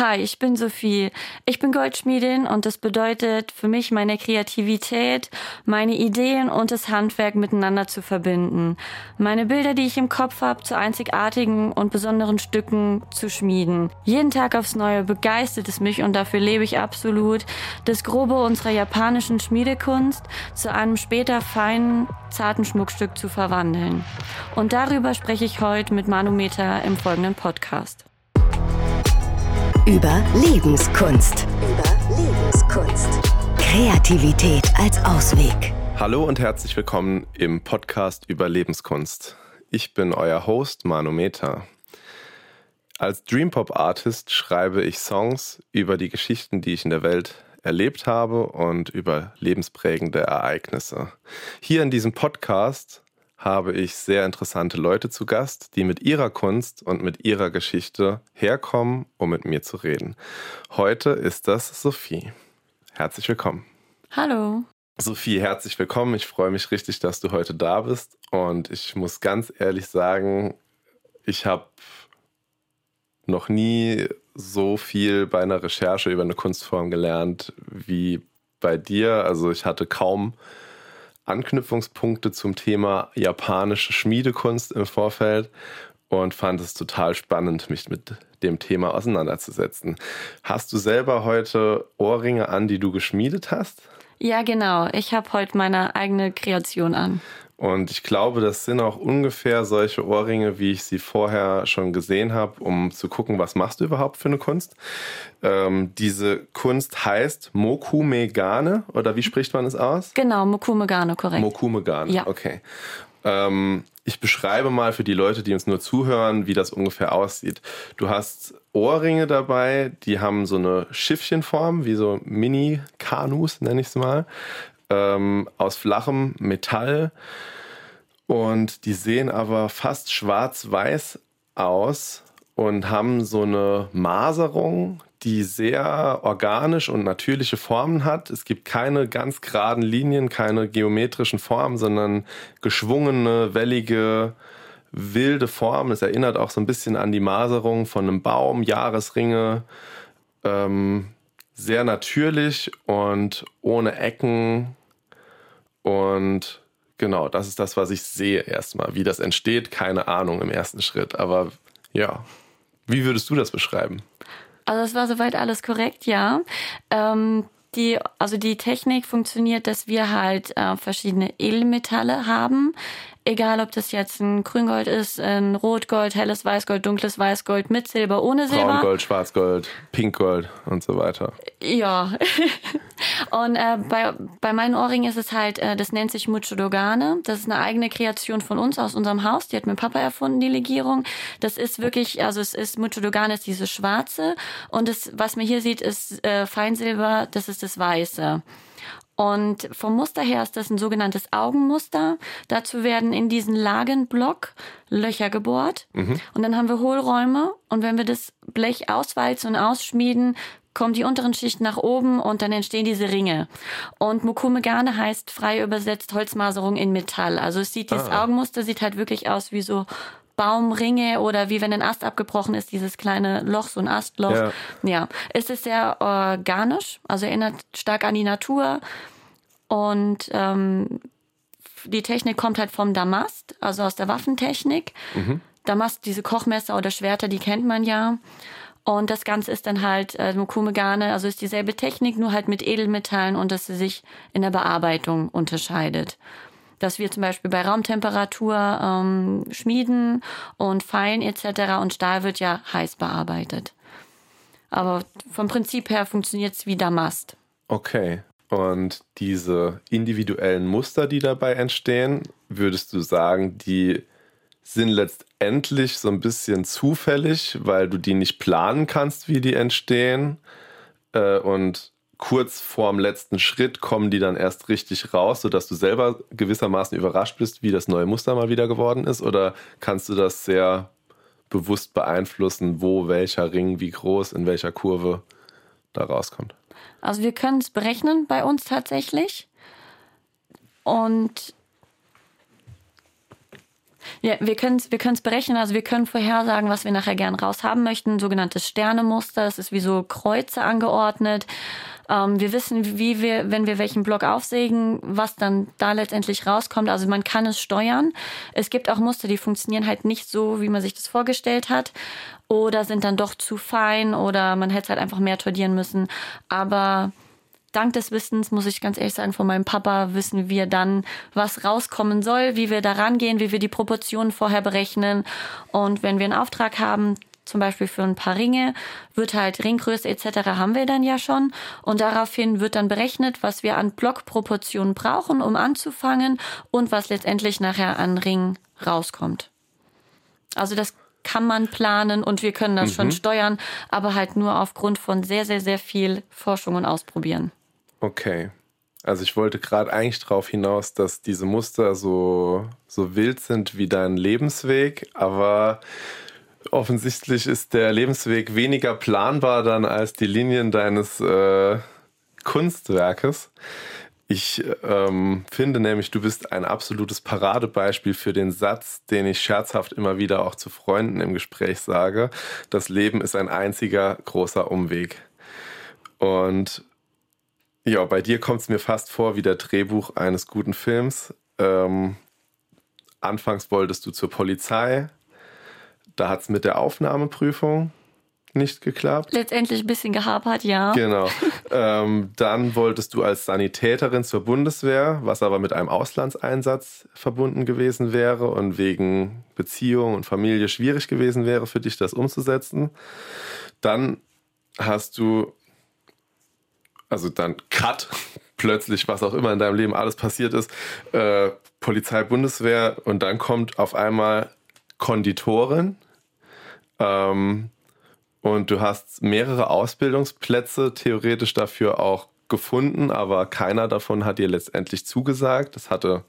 Hi, ich bin Sophie. Ich bin Goldschmiedin und das bedeutet für mich meine Kreativität, meine Ideen und das Handwerk miteinander zu verbinden. Meine Bilder, die ich im Kopf habe, zu einzigartigen und besonderen Stücken zu schmieden. Jeden Tag aufs Neue begeistert es mich und dafür lebe ich absolut, das Grobe unserer japanischen Schmiedekunst zu einem später feinen, zarten Schmuckstück zu verwandeln. Und darüber spreche ich heute mit Manometer im folgenden Podcast. Über Lebenskunst. Über Lebenskunst. Kreativität als Ausweg. Hallo und herzlich willkommen im Podcast über Lebenskunst. Ich bin euer Host Manometer. Als Dreampop-Artist schreibe ich Songs über die Geschichten, die ich in der Welt erlebt habe und über lebensprägende Ereignisse. Hier in diesem Podcast habe ich sehr interessante Leute zu Gast, die mit ihrer Kunst und mit ihrer Geschichte herkommen, um mit mir zu reden. Heute ist das Sophie. Herzlich willkommen. Hallo. Sophie, herzlich willkommen. Ich freue mich richtig, dass du heute da bist. Und ich muss ganz ehrlich sagen, ich habe noch nie so viel bei einer Recherche über eine Kunstform gelernt wie bei dir. Also ich hatte kaum Anknüpfungspunkte zum Thema japanische Schmiedekunst im Vorfeld und fand es total spannend, mich mit dem Thema auseinanderzusetzen. Hast du selber heute Ohrringe an, die du geschmiedet hast? Ja, genau. Ich habe heute meine eigene Kreation an. Und ich glaube, das sind auch ungefähr solche Ohrringe, wie ich sie vorher schon gesehen habe, um zu gucken, was machst du überhaupt für eine Kunst. Ähm, diese Kunst heißt Mokumegane, oder wie spricht man es aus? Genau, Mokumegane, korrekt. Mokumegane, ja. okay. Ähm, ich beschreibe mal für die Leute, die uns nur zuhören, wie das ungefähr aussieht. Du hast Ohrringe dabei, die haben so eine Schiffchenform, wie so Mini-Kanus, nenne ich es mal ähm, aus flachem Metall und die sehen aber fast schwarz-weiß aus und haben so eine Maserung, die sehr organisch und natürliche Formen hat. Es gibt keine ganz geraden Linien, keine geometrischen Formen, sondern geschwungene, wellige, wilde Formen. Es erinnert auch so ein bisschen an die Maserung von einem Baum, Jahresringe. Ähm, sehr natürlich und ohne Ecken, und genau, das ist das, was ich sehe erstmal. Wie das entsteht, keine Ahnung im ersten Schritt. Aber ja, wie würdest du das beschreiben? Also es war soweit alles korrekt, ja. Ähm, die, also die Technik funktioniert, dass wir halt äh, verschiedene Edelmetalle haben egal ob das jetzt ein Grüngold ist, ein Rotgold, helles Weißgold, dunkles Weißgold mit Silber, ohne Silber. Braungold, Schwarzgold, Pinkgold und so weiter. Ja. und äh, bei, bei meinen Ohrringen ist es halt, äh, das nennt sich Muchodogane. Das ist eine eigene Kreation von uns aus unserem Haus. Die hat mein Papa erfunden, die Legierung. Das ist wirklich, also es ist Muchodogane ist diese schwarze und das, was man hier sieht, ist äh, Feinsilber, das ist das weiße. Und vom Muster her ist das ein sogenanntes Augenmuster. Dazu werden in diesen Lagenblock Löcher gebohrt. Mhm. Und dann haben wir Hohlräume. Und wenn wir das Blech auswalzen und ausschmieden, kommen die unteren Schichten nach oben und dann entstehen diese Ringe. Und Mokumegane heißt frei übersetzt Holzmaserung in Metall. Also es sieht, dieses ah. Augenmuster sieht halt wirklich aus wie so Baumringe oder wie wenn ein Ast abgebrochen ist, dieses kleine Loch, so ein Astloch. Ja. ja. Es ist sehr organisch, also erinnert stark an die Natur. Und ähm, die Technik kommt halt vom Damast, also aus der Waffentechnik. Mhm. Damast, diese Kochmesser oder Schwerter, die kennt man ja. Und das Ganze ist dann halt äh, Mukumegane, also ist dieselbe Technik, nur halt mit Edelmetallen und dass sie sich in der Bearbeitung unterscheidet dass wir zum Beispiel bei Raumtemperatur ähm, schmieden und feilen etc. Und Stahl wird ja heiß bearbeitet. Aber vom Prinzip her funktioniert es wie Damast. Okay. Und diese individuellen Muster, die dabei entstehen, würdest du sagen, die sind letztendlich so ein bisschen zufällig, weil du die nicht planen kannst, wie die entstehen? Äh, und kurz vorm letzten Schritt kommen die dann erst richtig raus, sodass du selber gewissermaßen überrascht bist, wie das neue Muster mal wieder geworden ist? Oder kannst du das sehr bewusst beeinflussen, wo welcher Ring, wie groß, in welcher Kurve da rauskommt? Also wir können es berechnen bei uns tatsächlich. Und Ja, wir können es wir können's berechnen, also wir können vorhersagen, was wir nachher gern raus haben möchten. Sogenanntes Sternemuster, das ist wie so Kreuze angeordnet. Ähm, wir wissen, wie wir, wenn wir welchen Block aufsägen, was dann da letztendlich rauskommt. Also man kann es steuern. Es gibt auch Muster, die funktionieren halt nicht so, wie man sich das vorgestellt hat. Oder sind dann doch zu fein oder man hätte es halt einfach mehr tordieren müssen. Aber dank des Wissens, muss ich ganz ehrlich sagen, von meinem Papa wissen wir dann, was rauskommen soll, wie wir da rangehen, wie wir die Proportionen vorher berechnen. Und wenn wir einen Auftrag haben, zum Beispiel für ein paar Ringe, wird halt Ringgröße etc. haben wir dann ja schon. Und daraufhin wird dann berechnet, was wir an Blockproportionen brauchen, um anzufangen und was letztendlich nachher an Ring rauskommt. Also das kann man planen und wir können das mhm. schon steuern, aber halt nur aufgrund von sehr, sehr, sehr viel Forschung und Ausprobieren. Okay. Also ich wollte gerade eigentlich darauf hinaus, dass diese Muster so, so wild sind wie dein Lebensweg, aber offensichtlich ist der Lebensweg weniger planbar dann als die Linien deines äh, Kunstwerkes. Ich ähm, finde nämlich, du bist ein absolutes Paradebeispiel für den Satz, den ich scherzhaft immer wieder auch zu Freunden im Gespräch sage. Das Leben ist ein einziger großer Umweg. Und ja, bei dir kommt es mir fast vor wie der Drehbuch eines guten Films. Ähm, anfangs wolltest du zur Polizei. Da hat es mit der Aufnahmeprüfung nicht geklappt. Letztendlich ein bisschen gehapert, ja. Genau. ähm, dann wolltest du als Sanitäterin zur Bundeswehr, was aber mit einem Auslandseinsatz verbunden gewesen wäre und wegen Beziehung und Familie schwierig gewesen wäre für dich, das umzusetzen. Dann hast du also dann Cut, plötzlich, was auch immer in deinem Leben alles passiert ist, äh, Polizei, Bundeswehr und dann kommt auf einmal Konditorin ähm, und du hast mehrere Ausbildungsplätze theoretisch dafür auch gefunden, aber keiner davon hat dir letztendlich zugesagt. Das hatte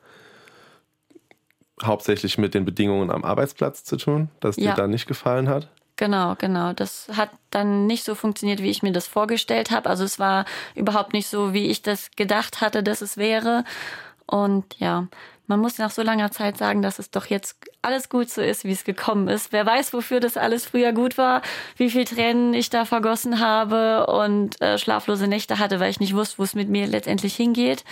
hauptsächlich mit den Bedingungen am Arbeitsplatz zu tun, dass ja. dir da nicht gefallen hat. Genau, genau. Das hat dann nicht so funktioniert, wie ich mir das vorgestellt habe. Also es war überhaupt nicht so, wie ich das gedacht hatte, dass es wäre. Und ja, man muss nach so langer Zeit sagen, dass es doch jetzt alles gut so ist, wie es gekommen ist. Wer weiß, wofür das alles früher gut war, wie viel Tränen ich da vergossen habe und äh, schlaflose Nächte hatte, weil ich nicht wusste, wo es mit mir letztendlich hingeht.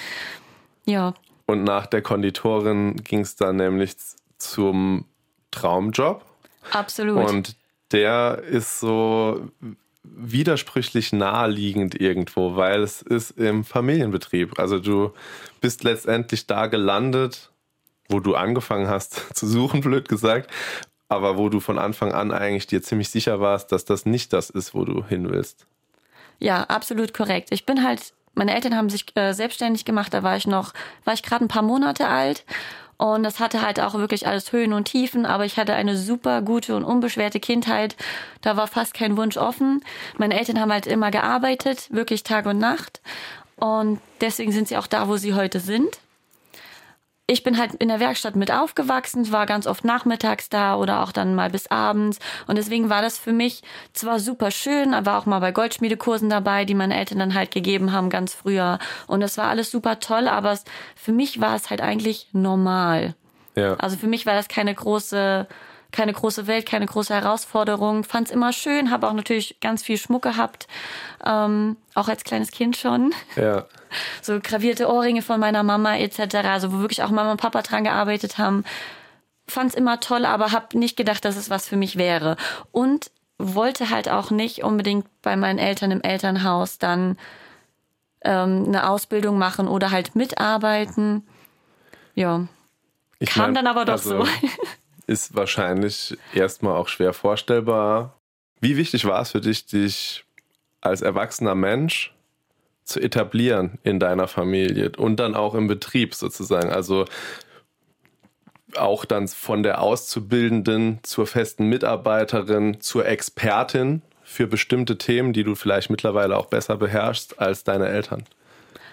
Ja. Und nach der Konditorin ging es dann nämlich zum Traumjob. Absolut. Und der ist so widersprüchlich naheliegend irgendwo, weil es ist im Familienbetrieb. Also du bist letztendlich da gelandet, wo du angefangen hast zu suchen, blöd gesagt, aber wo du von Anfang an eigentlich dir ziemlich sicher warst, dass das nicht das ist, wo du hin willst. Ja, absolut korrekt. Ich bin halt, meine Eltern haben sich äh, selbstständig gemacht, da war ich noch, war ich gerade ein paar Monate alt und das hatte halt auch wirklich alles Höhen und Tiefen, aber ich hatte eine super gute und unbeschwerte Kindheit. Da war fast kein Wunsch offen. Meine Eltern haben halt immer gearbeitet, wirklich Tag und Nacht. Und deswegen sind sie auch da, wo sie heute sind ich bin halt in der Werkstatt mit aufgewachsen, war ganz oft nachmittags da oder auch dann mal bis abends. Und deswegen war das für mich zwar super schön, aber auch mal bei Goldschmiedekursen dabei, die meine Eltern dann halt gegeben haben ganz früher. Und das war alles super toll, aber für mich war es halt eigentlich normal. Ja. Also für mich war das keine große keine große Welt, keine große Herausforderung. Fand es immer schön, habe auch natürlich ganz viel Schmuck gehabt, ähm, auch als kleines Kind schon. Ja. So gravierte Ohrringe von meiner Mama etc. Also wo wirklich auch Mama und Papa dran gearbeitet haben. Fand es immer toll, aber habe nicht gedacht, dass es was für mich wäre. Und wollte halt auch nicht unbedingt bei meinen Eltern im Elternhaus dann ähm, eine Ausbildung machen oder halt mitarbeiten. Ja. Ich Kam mein, dann aber doch also, so. ist wahrscheinlich erstmal auch schwer vorstellbar. Wie wichtig war es für dich, dich als erwachsener Mensch zu etablieren in deiner Familie und dann auch im Betrieb sozusagen? Also auch dann von der Auszubildenden zur festen Mitarbeiterin, zur Expertin für bestimmte Themen, die du vielleicht mittlerweile auch besser beherrschst als deine Eltern?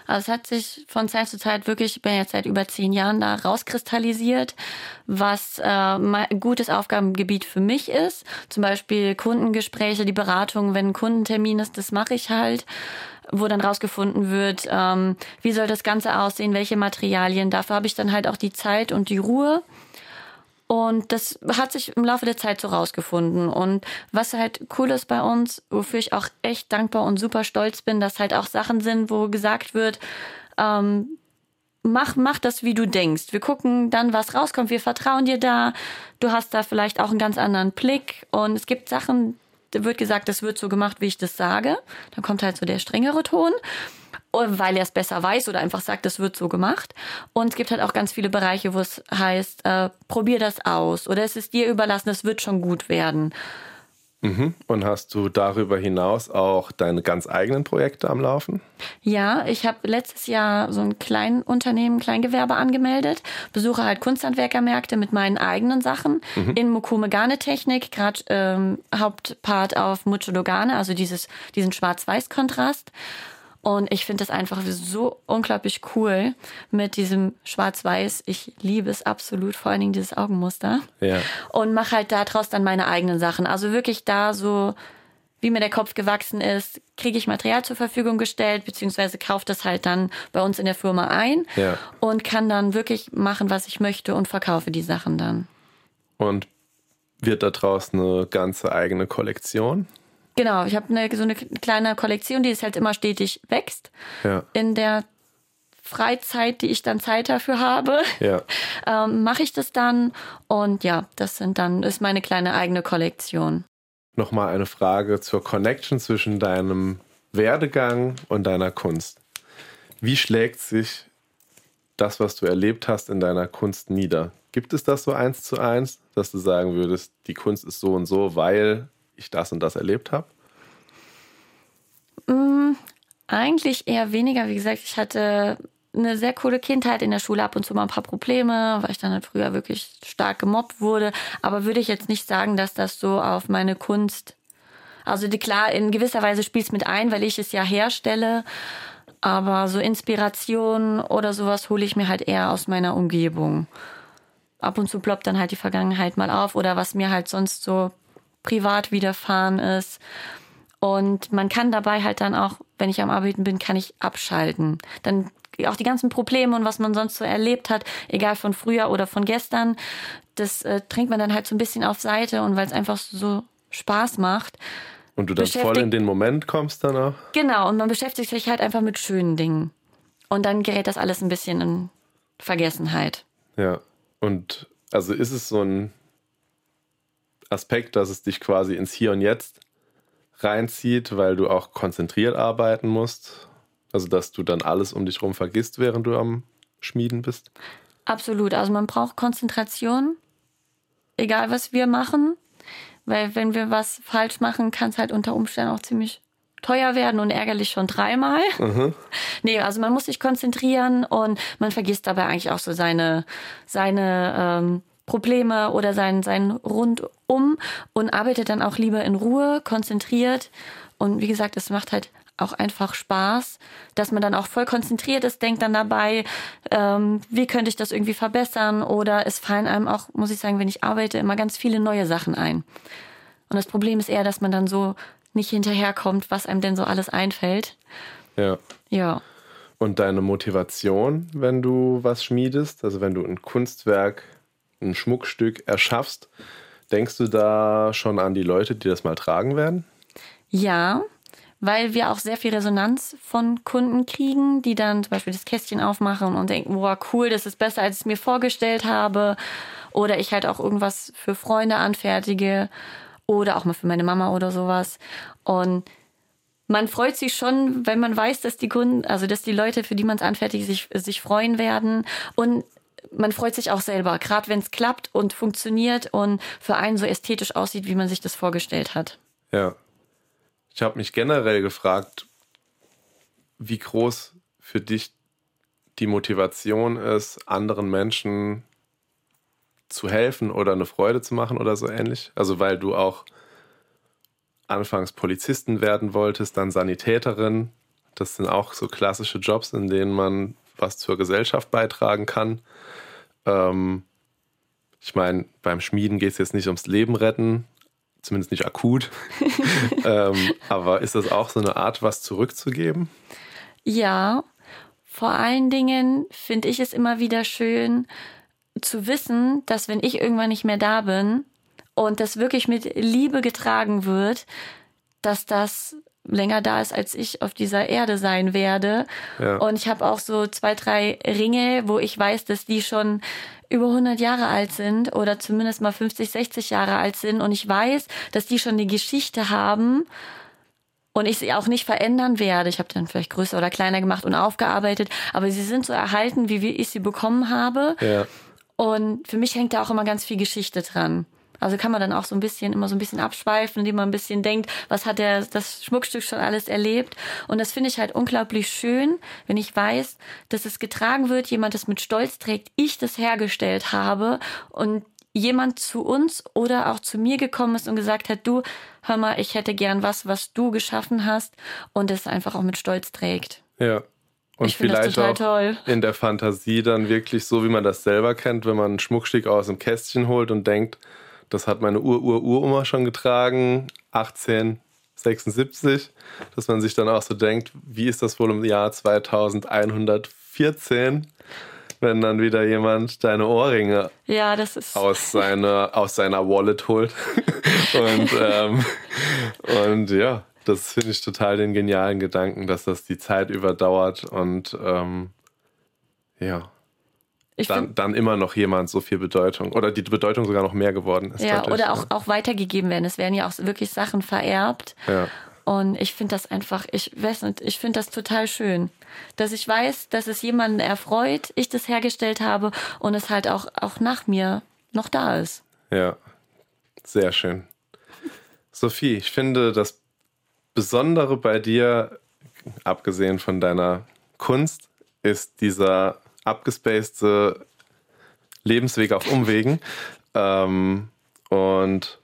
Also es hat sich von Zeit zu Zeit wirklich, ich bin jetzt seit über zehn Jahren da, rauskristallisiert, was äh, ein gutes Aufgabengebiet für mich ist. Zum Beispiel Kundengespräche, die Beratung, wenn ein Kundentermin ist, das mache ich halt wo dann rausgefunden wird, ähm, wie soll das Ganze aussehen, welche Materialien. Dafür habe ich dann halt auch die Zeit und die Ruhe. Und das hat sich im Laufe der Zeit so rausgefunden. Und was halt cool ist bei uns, wofür ich auch echt dankbar und super stolz bin, dass halt auch Sachen sind, wo gesagt wird, ähm, mach, mach das, wie du denkst. Wir gucken dann, was rauskommt. Wir vertrauen dir da. Du hast da vielleicht auch einen ganz anderen Blick. Und es gibt Sachen, wird gesagt, das wird so gemacht, wie ich das sage. Dann kommt halt so der strengere Ton weil er es besser weiß oder einfach sagt, das wird so gemacht. Und es gibt halt auch ganz viele Bereiche, wo es heißt, äh, probier das aus oder es ist dir überlassen, es wird schon gut werden. Mhm. Und hast du darüber hinaus auch deine ganz eigenen Projekte am Laufen? Ja, ich habe letztes Jahr so ein Kleinunternehmen, Kleingewerbe angemeldet, besuche halt Kunsthandwerkermärkte mit meinen eigenen Sachen mhm. in Mokume Garnetechnik, gerade ähm, Hauptpart auf Mucho Dogane, also dieses, diesen Schwarz-Weiß-Kontrast. Und ich finde das einfach so unglaublich cool mit diesem Schwarz-Weiß. Ich liebe es absolut, vor allen Dingen dieses Augenmuster. Ja. Und mache halt daraus dann meine eigenen Sachen. Also wirklich da so, wie mir der Kopf gewachsen ist, kriege ich Material zur Verfügung gestellt, beziehungsweise kaufe das halt dann bei uns in der Firma ein ja. und kann dann wirklich machen, was ich möchte und verkaufe die Sachen dann. Und wird da draußen eine ganze eigene Kollektion? Genau, ich habe eine, so eine kleine Kollektion, die es halt immer stetig wächst. Ja. In der Freizeit, die ich dann Zeit dafür habe, ja. ähm, mache ich das dann. Und ja, das sind dann, ist meine kleine eigene Kollektion. Nochmal eine Frage zur Connection zwischen deinem Werdegang und deiner Kunst. Wie schlägt sich das, was du erlebt hast, in deiner Kunst nieder? Gibt es das so eins zu eins, dass du sagen würdest, die Kunst ist so und so, weil ich das und das erlebt habe? Mm, eigentlich eher weniger. Wie gesagt, ich hatte eine sehr coole Kindheit in der Schule, ab und zu mal ein paar Probleme, weil ich dann halt früher wirklich stark gemobbt wurde. Aber würde ich jetzt nicht sagen, dass das so auf meine Kunst. Also die, klar, in gewisser Weise spielt es mit ein, weil ich es ja herstelle. Aber so Inspiration oder sowas hole ich mir halt eher aus meiner Umgebung. Ab und zu ploppt dann halt die Vergangenheit mal auf oder was mir halt sonst so privat widerfahren ist. Und man kann dabei halt dann auch, wenn ich am Arbeiten bin, kann ich abschalten. Dann auch die ganzen Probleme und was man sonst so erlebt hat, egal von früher oder von gestern, das äh, trinkt man dann halt so ein bisschen auf Seite und weil es einfach so Spaß macht. Und du dann voll in den Moment kommst dann auch? Genau, und man beschäftigt sich halt einfach mit schönen Dingen. Und dann gerät das alles ein bisschen in Vergessenheit. Ja, und also ist es so ein Aspekt, dass es dich quasi ins Hier und Jetzt reinzieht, weil du auch konzentriert arbeiten musst. Also, dass du dann alles um dich herum vergisst, während du am Schmieden bist. Absolut. Also, man braucht Konzentration, egal was wir machen. Weil, wenn wir was falsch machen, kann es halt unter Umständen auch ziemlich teuer werden und ärgerlich schon dreimal. Mhm. Nee, also man muss sich konzentrieren und man vergisst dabei eigentlich auch so seine, seine ähm, Probleme oder sein, sein Rundum und arbeitet dann auch lieber in Ruhe, konzentriert. Und wie gesagt, es macht halt auch einfach Spaß, dass man dann auch voll konzentriert ist, denkt dann dabei, ähm, wie könnte ich das irgendwie verbessern oder es fallen einem auch, muss ich sagen, wenn ich arbeite, immer ganz viele neue Sachen ein. Und das Problem ist eher, dass man dann so nicht hinterherkommt, was einem denn so alles einfällt. Ja. Ja. Und deine Motivation, wenn du was schmiedest, also wenn du ein Kunstwerk ein Schmuckstück erschaffst, denkst du da schon an die Leute, die das mal tragen werden? Ja, weil wir auch sehr viel Resonanz von Kunden kriegen, die dann zum Beispiel das Kästchen aufmachen und denken, wow, cool, das ist besser, als ich es mir vorgestellt habe. Oder ich halt auch irgendwas für Freunde anfertige oder auch mal für meine Mama oder sowas. Und man freut sich schon, wenn man weiß, dass die Kunden, also dass die Leute, für die man es anfertigt, sich, sich freuen werden. Und man freut sich auch selber, gerade wenn es klappt und funktioniert und für einen so ästhetisch aussieht, wie man sich das vorgestellt hat. Ja. Ich habe mich generell gefragt, wie groß für dich die Motivation ist, anderen Menschen zu helfen oder eine Freude zu machen oder so ähnlich. Also weil du auch anfangs Polizisten werden wolltest, dann Sanitäterin. Das sind auch so klassische Jobs, in denen man was zur Gesellschaft beitragen kann. Ähm, ich meine, beim Schmieden geht es jetzt nicht ums Leben retten, zumindest nicht akut. ähm, aber ist das auch so eine Art, was zurückzugeben? Ja, vor allen Dingen finde ich es immer wieder schön, zu wissen, dass wenn ich irgendwann nicht mehr da bin und das wirklich mit Liebe getragen wird, dass das länger da ist, als ich auf dieser Erde sein werde. Ja. Und ich habe auch so zwei, drei Ringe, wo ich weiß, dass die schon über 100 Jahre alt sind oder zumindest mal 50, 60 Jahre alt sind. Und ich weiß, dass die schon eine Geschichte haben und ich sie auch nicht verändern werde. Ich habe dann vielleicht größer oder kleiner gemacht und aufgearbeitet, aber sie sind so erhalten, wie ich sie bekommen habe. Ja. Und für mich hängt da auch immer ganz viel Geschichte dran. Also kann man dann auch so ein bisschen immer so ein bisschen abschweifen, indem man ein bisschen denkt, was hat der das Schmuckstück schon alles erlebt? Und das finde ich halt unglaublich schön, wenn ich weiß, dass es getragen wird, jemand das mit Stolz trägt, ich das hergestellt habe und jemand zu uns oder auch zu mir gekommen ist und gesagt hat, du, hör mal, ich hätte gern was, was du geschaffen hast und es einfach auch mit Stolz trägt. Ja. Und Ich vielleicht total auch toll. in der Fantasie dann wirklich so, wie man das selber kennt, wenn man ein Schmuckstück aus dem Kästchen holt und denkt, das hat meine Ur-Ur-Uroma schon getragen, 1876, dass man sich dann auch so denkt, wie ist das wohl im Jahr 2114, wenn dann wieder jemand deine Ohrringe Ja, das ist aus seiner, aus seiner Wallet holt. und, ähm, und ja, das finde ich total den genialen Gedanken, dass das die Zeit überdauert und ähm, ja, dann, dann immer noch jemand so viel Bedeutung oder die Bedeutung sogar noch mehr geworden ist. Ja, oder auch, auch weitergegeben werden. Es werden ja auch wirklich Sachen vererbt. Ja. Und ich finde das einfach, ich weiß nicht, ich finde das total schön, dass ich weiß, dass es jemanden erfreut, ich das hergestellt habe und es halt auch, auch nach mir noch da ist. Ja, sehr schön. Sophie, ich finde das Besondere bei dir, abgesehen von deiner Kunst, ist dieser abgespacede Lebensweg auf Umwegen. ähm, und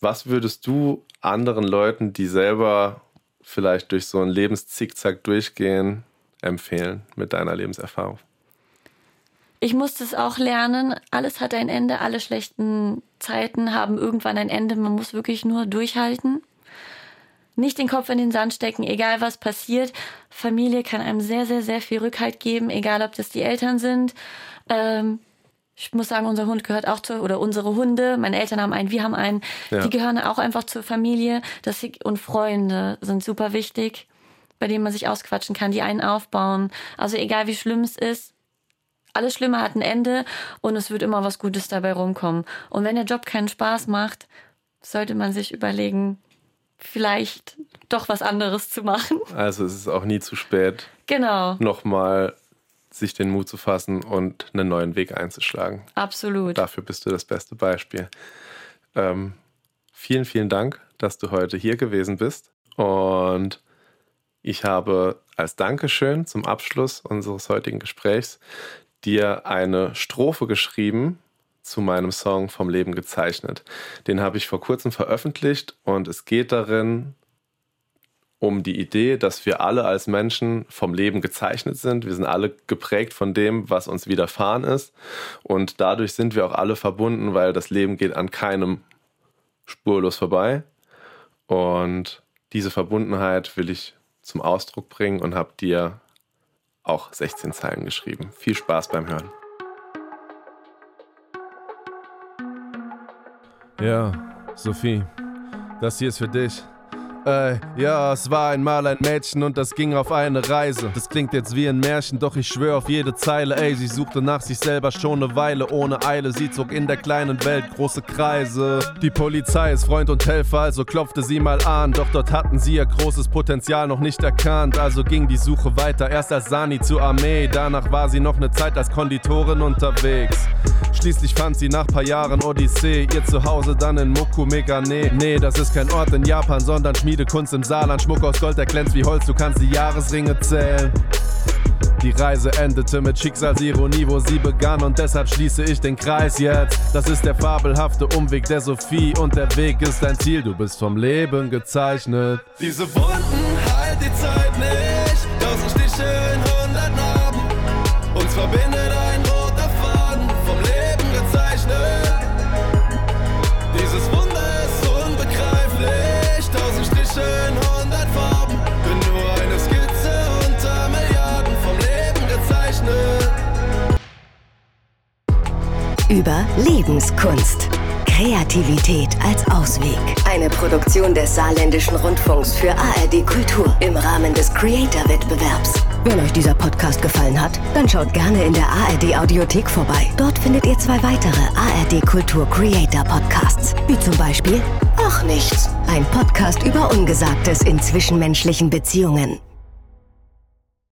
was würdest du anderen Leuten, die selber vielleicht durch so einen Lebenszickzack durchgehen, empfehlen mit deiner Lebenserfahrung? Ich musste es auch lernen. Alles hat ein Ende. Alle schlechten Zeiten haben irgendwann ein Ende. Man muss wirklich nur durchhalten. Nicht den Kopf in den Sand stecken, egal was passiert. Familie kann einem sehr, sehr, sehr viel Rückhalt geben, egal ob das die Eltern sind. Ähm, ich muss sagen, unser Hund gehört auch zu, oder unsere Hunde, meine Eltern haben einen, wir haben einen, Ja. die gehören auch einfach zur Familie. Das, und Freunde sind super wichtig, bei denen man sich ausquatschen kann, die einen aufbauen. Also egal wie schlimm es ist, alles Schlimme hat ein Ende und es wird immer was Gutes dabei rumkommen. Und wenn der Job keinen Spaß macht, sollte man sich überlegen, vielleicht doch was anderes zu machen. Also es ist auch nie zu spät, Genau, nochmal sich den Mut zu fassen und einen neuen Weg einzuschlagen. absolut. Dafür bist du das beste Beispiel. Ähm, vielen, vielen Dank, dass du heute hier gewesen bist. Und ich habe als Dankeschön zum Abschluss unseres heutigen Gesprächs dir eine Strophe geschrieben zu meinem Song Vom Leben gezeichnet. Den habe ich vor kurzem veröffentlicht und es geht darin um die Idee, dass wir alle als Menschen vom Leben gezeichnet sind. Wir sind alle geprägt von dem, was uns widerfahren ist. Und dadurch sind wir auch alle verbunden, weil das Leben geht an keinem spurlos vorbei. Und diese Verbundenheit will ich zum Ausdruck bringen und habe dir auch 16 Zeilen geschrieben. Viel Spaß beim Hören. Ja, Sophie, das hier ist für dich. Ey, ja, es war einmal ein Mädchen und das ging auf eine Reise. Das klingt jetzt wie ein Märchen, doch ich schwör auf jede Zeile. Ey, sie suchte nach sich selber schon eine Weile ohne Eile. Sie zog in der kleinen Welt große Kreise. Die Polizei ist Freund und Helfer, also klopfte sie mal an. Doch dort hatten sie ihr großes Potenzial noch nicht erkannt. Also ging die Suche weiter, erst als Sani zur Armee. Danach war sie noch eine Zeit als Konditorin unterwegs. Schließlich fand sie nach paar Jahren Odyssee ihr Zuhause dann in Mokumegane. Nee, das ist kein Ort in Japan, sondern Schmiedekunst im Saarland. Schmuck aus Gold, der glänzt wie Holz, du kannst die Jahresringe zählen. Die Reise endete mit Schicksalsironie, wo sie begann und deshalb schließe ich den Kreis jetzt. Das ist der fabelhafte Umweg der Sophie und der Weg ist dein Ziel, du bist vom Leben gezeichnet. Diese Wunden heilt die Zeit nicht. Tausend Stiche in hundert Narben. Uns verbindet Lebenskunst. Kreativität als Ausweg. Eine Produktion des Saarländischen Rundfunks für ARD Kultur im Rahmen des Creator-Wettbewerbs. Wenn euch dieser Podcast gefallen hat, dann schaut gerne in der ARD Audiothek vorbei. Dort findet ihr zwei weitere ARD Kultur Creator Podcasts, wie zum Beispiel Ach nichts, ein Podcast über Ungesagtes in zwischenmenschlichen Beziehungen.